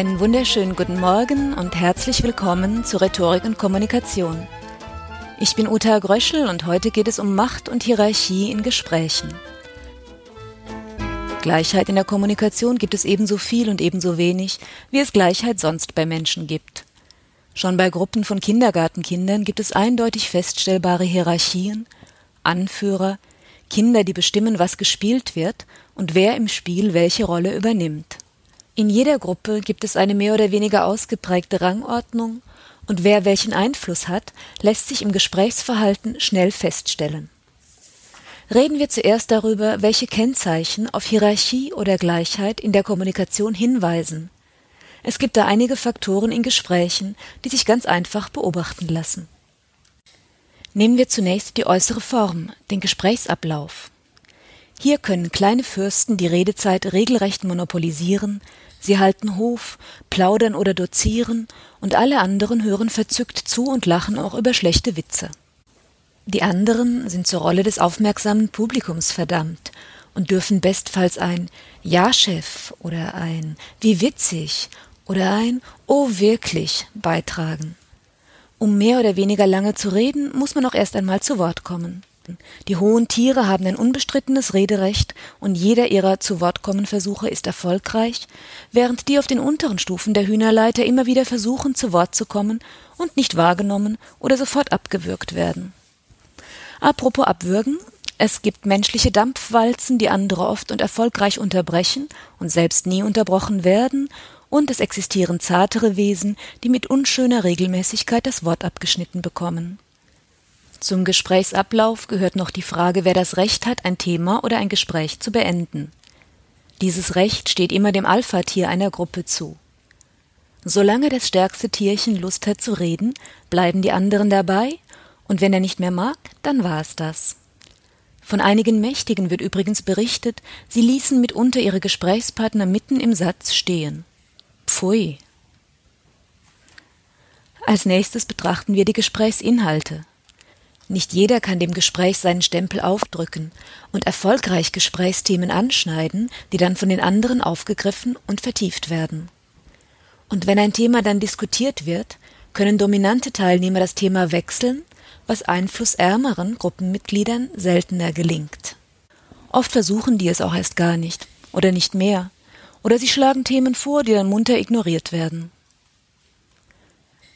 Einen wunderschönen guten Morgen und herzlich willkommen zu Rhetorik und Kommunikation. Ich bin Uta Gröschel und heute geht es um Macht und Hierarchie in Gesprächen. Gleichheit in der Kommunikation gibt es ebenso viel und ebenso wenig, wie es Gleichheit sonst bei Menschen gibt. Schon bei Gruppen von Kindergartenkindern gibt es eindeutig feststellbare Hierarchien, Anführer, Kinder, die bestimmen, was gespielt wird und wer im Spiel welche Rolle übernimmt. In jeder Gruppe gibt es eine mehr oder weniger ausgeprägte Rangordnung, und wer welchen Einfluss hat, lässt sich im Gesprächsverhalten schnell feststellen. Reden wir zuerst darüber, welche Kennzeichen auf Hierarchie oder Gleichheit in der Kommunikation hinweisen. Es gibt da einige Faktoren in Gesprächen, die sich ganz einfach beobachten lassen. Nehmen wir zunächst die äußere Form, den Gesprächsablauf. Hier können kleine Fürsten die Redezeit regelrecht monopolisieren, Sie halten Hof, plaudern oder dozieren, und alle anderen hören verzückt zu und lachen auch über schlechte Witze. Die anderen sind zur Rolle des aufmerksamen Publikums verdammt und dürfen bestfalls ein Ja, Chef oder ein Wie witzig oder ein Oh wirklich beitragen. Um mehr oder weniger lange zu reden, muss man auch erst einmal zu Wort kommen. Die hohen Tiere haben ein unbestrittenes Rederecht und jeder ihrer zu Wort kommen Versuche ist erfolgreich, während die auf den unteren Stufen der Hühnerleiter immer wieder versuchen, zu Wort zu kommen und nicht wahrgenommen oder sofort abgewürgt werden. Apropos abwürgen, es gibt menschliche Dampfwalzen, die andere oft und erfolgreich unterbrechen und selbst nie unterbrochen werden, und es existieren zartere Wesen, die mit unschöner Regelmäßigkeit das Wort abgeschnitten bekommen. Zum Gesprächsablauf gehört noch die Frage, wer das Recht hat, ein Thema oder ein Gespräch zu beenden. Dieses Recht steht immer dem Alpha-Tier einer Gruppe zu. Solange das stärkste Tierchen Lust hat zu reden, bleiben die anderen dabei, und wenn er nicht mehr mag, dann war es das. Von einigen Mächtigen wird übrigens berichtet, sie ließen mitunter ihre Gesprächspartner mitten im Satz stehen. Pfui. Als nächstes betrachten wir die Gesprächsinhalte. Nicht jeder kann dem Gespräch seinen Stempel aufdrücken und erfolgreich Gesprächsthemen anschneiden, die dann von den anderen aufgegriffen und vertieft werden. Und wenn ein Thema dann diskutiert wird, können dominante Teilnehmer das Thema wechseln, was einflussärmeren Gruppenmitgliedern seltener gelingt. Oft versuchen die es auch erst gar nicht oder nicht mehr, oder sie schlagen Themen vor, die dann munter ignoriert werden.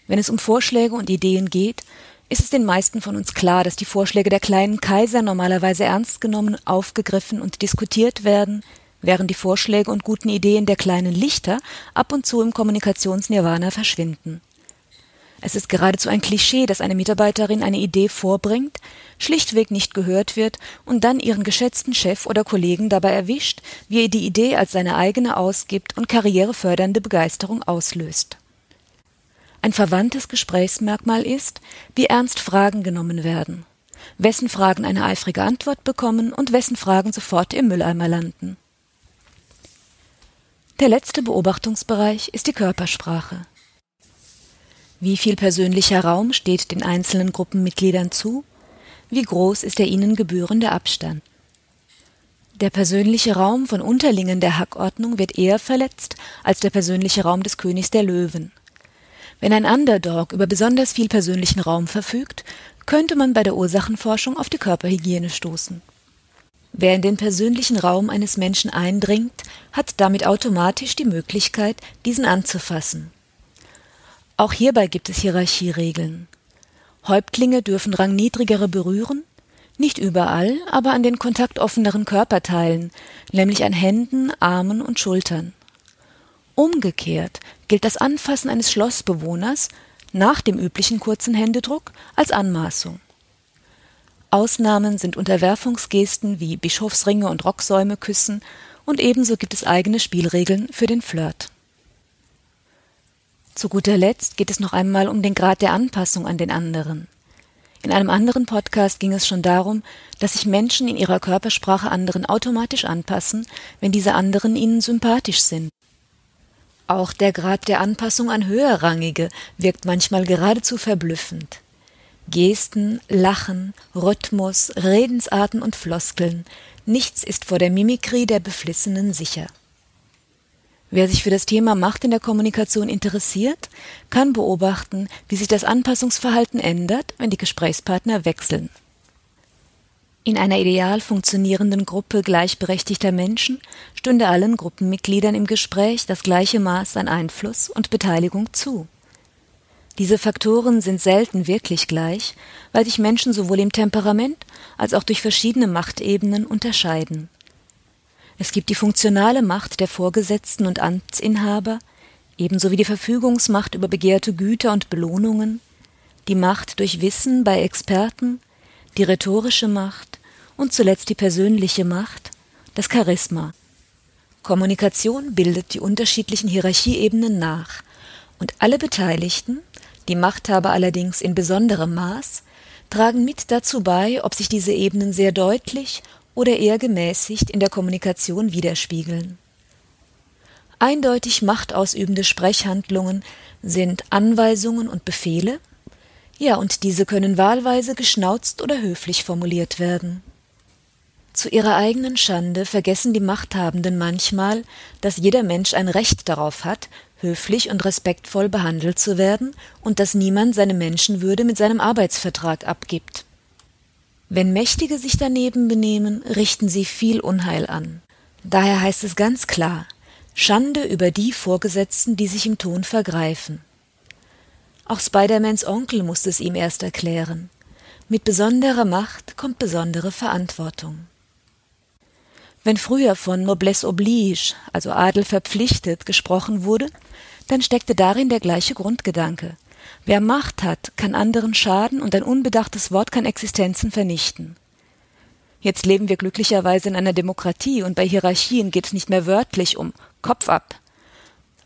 Wenn es um Vorschläge und Ideen geht, ist es den meisten von uns klar, dass die Vorschläge der kleinen Kaiser normalerweise ernst genommen, aufgegriffen und diskutiert werden, während die Vorschläge und guten Ideen der kleinen Lichter ab und zu im Kommunikationsnirvana verschwinden. Es ist geradezu ein Klischee, dass eine Mitarbeiterin eine Idee vorbringt, schlichtweg nicht gehört wird und dann ihren geschätzten Chef oder Kollegen dabei erwischt, wie er die Idee als seine eigene ausgibt und karrierefördernde Begeisterung auslöst. Ein verwandtes Gesprächsmerkmal ist, wie ernst Fragen genommen werden, wessen Fragen eine eifrige Antwort bekommen und wessen Fragen sofort im Mülleimer landen. Der letzte Beobachtungsbereich ist die Körpersprache. Wie viel persönlicher Raum steht den einzelnen Gruppenmitgliedern zu? Wie groß ist der ihnen gebührende Abstand? Der persönliche Raum von Unterlingen der Hackordnung wird eher verletzt als der persönliche Raum des Königs der Löwen. Wenn ein Underdog über besonders viel persönlichen Raum verfügt, könnte man bei der Ursachenforschung auf die Körperhygiene stoßen. Wer in den persönlichen Raum eines Menschen eindringt, hat damit automatisch die Möglichkeit, diesen anzufassen. Auch hierbei gibt es Hierarchieregeln. Häuptlinge dürfen Rangniedrigere berühren, nicht überall, aber an den kontaktoffeneren Körperteilen, nämlich an Händen, Armen und Schultern. Umgekehrt gilt das Anfassen eines Schlossbewohners nach dem üblichen kurzen Händedruck als Anmaßung. Ausnahmen sind Unterwerfungsgesten wie Bischofsringe und Rocksäume küssen und ebenso gibt es eigene Spielregeln für den Flirt. Zu guter Letzt geht es noch einmal um den Grad der Anpassung an den anderen. In einem anderen Podcast ging es schon darum, dass sich Menschen in ihrer Körpersprache anderen automatisch anpassen, wenn diese anderen ihnen sympathisch sind. Auch der Grad der Anpassung an Höherrangige wirkt manchmal geradezu verblüffend. Gesten, Lachen, Rhythmus, Redensarten und Floskeln, nichts ist vor der Mimikrie der Beflissenen sicher. Wer sich für das Thema Macht in der Kommunikation interessiert, kann beobachten, wie sich das Anpassungsverhalten ändert, wenn die Gesprächspartner wechseln. In einer ideal funktionierenden Gruppe gleichberechtigter Menschen stünde allen Gruppenmitgliedern im Gespräch das gleiche Maß an Einfluss und Beteiligung zu. Diese Faktoren sind selten wirklich gleich, weil sich Menschen sowohl im Temperament als auch durch verschiedene Machtebenen unterscheiden. Es gibt die funktionale Macht der Vorgesetzten und Amtsinhaber, ebenso wie die Verfügungsmacht über begehrte Güter und Belohnungen, die Macht durch Wissen bei Experten, die rhetorische Macht und zuletzt die persönliche Macht, das Charisma. Kommunikation bildet die unterschiedlichen Hierarchieebenen nach, und alle Beteiligten, die Machthaber allerdings in besonderem Maß, tragen mit dazu bei, ob sich diese Ebenen sehr deutlich oder eher gemäßigt in der Kommunikation widerspiegeln. Eindeutig machtausübende Sprechhandlungen sind Anweisungen und Befehle, ja, und diese können wahlweise geschnauzt oder höflich formuliert werden. Zu ihrer eigenen Schande vergessen die Machthabenden manchmal, dass jeder Mensch ein Recht darauf hat, höflich und respektvoll behandelt zu werden und dass niemand seine Menschenwürde mit seinem Arbeitsvertrag abgibt. Wenn Mächtige sich daneben benehmen, richten sie viel Unheil an. Daher heißt es ganz klar Schande über die Vorgesetzten, die sich im Ton vergreifen. Auch Spidermans Onkel musste es ihm erst erklären. Mit besonderer Macht kommt besondere Verantwortung. Wenn früher von Noblesse oblige, also Adel verpflichtet, gesprochen wurde, dann steckte darin der gleiche Grundgedanke. Wer Macht hat, kann anderen schaden und ein unbedachtes Wort kann Existenzen vernichten. Jetzt leben wir glücklicherweise in einer Demokratie und bei Hierarchien geht es nicht mehr wörtlich um Kopf ab.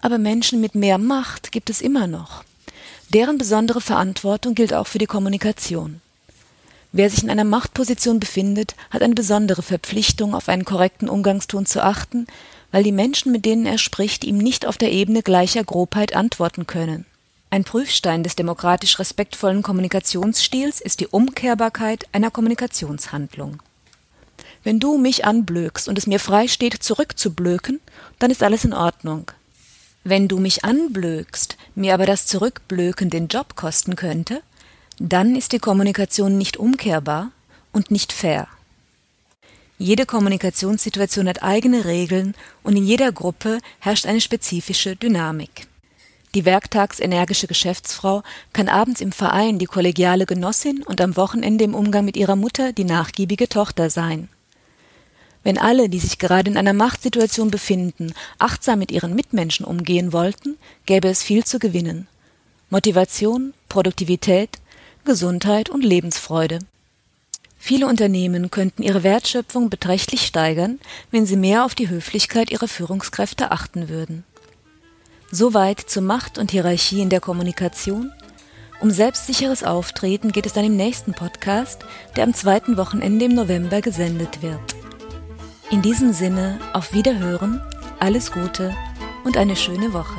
Aber Menschen mit mehr Macht gibt es immer noch. Deren besondere Verantwortung gilt auch für die Kommunikation. Wer sich in einer Machtposition befindet, hat eine besondere Verpflichtung, auf einen korrekten Umgangston zu achten, weil die Menschen, mit denen er spricht, ihm nicht auf der Ebene gleicher Grobheit antworten können. Ein Prüfstein des demokratisch respektvollen Kommunikationsstils ist die Umkehrbarkeit einer Kommunikationshandlung. Wenn du mich anblökst und es mir frei steht, zurückzublöken, dann ist alles in Ordnung. Wenn du mich anblökst, mir aber das Zurückblöken den Job kosten könnte, dann ist die Kommunikation nicht umkehrbar und nicht fair. Jede Kommunikationssituation hat eigene Regeln und in jeder Gruppe herrscht eine spezifische Dynamik. Die werktagsenergische Geschäftsfrau kann abends im Verein die kollegiale Genossin und am Wochenende im Umgang mit ihrer Mutter die nachgiebige Tochter sein. Wenn alle, die sich gerade in einer Machtsituation befinden, achtsam mit ihren Mitmenschen umgehen wollten, gäbe es viel zu gewinnen. Motivation, Produktivität, Gesundheit und Lebensfreude. Viele Unternehmen könnten ihre Wertschöpfung beträchtlich steigern, wenn sie mehr auf die Höflichkeit ihrer Führungskräfte achten würden. Soweit zu Macht und Hierarchie in der Kommunikation. Um selbstsicheres Auftreten geht es dann im nächsten Podcast, der am zweiten Wochenende im November gesendet wird. In diesem Sinne auf Wiederhören, alles Gute und eine schöne Woche.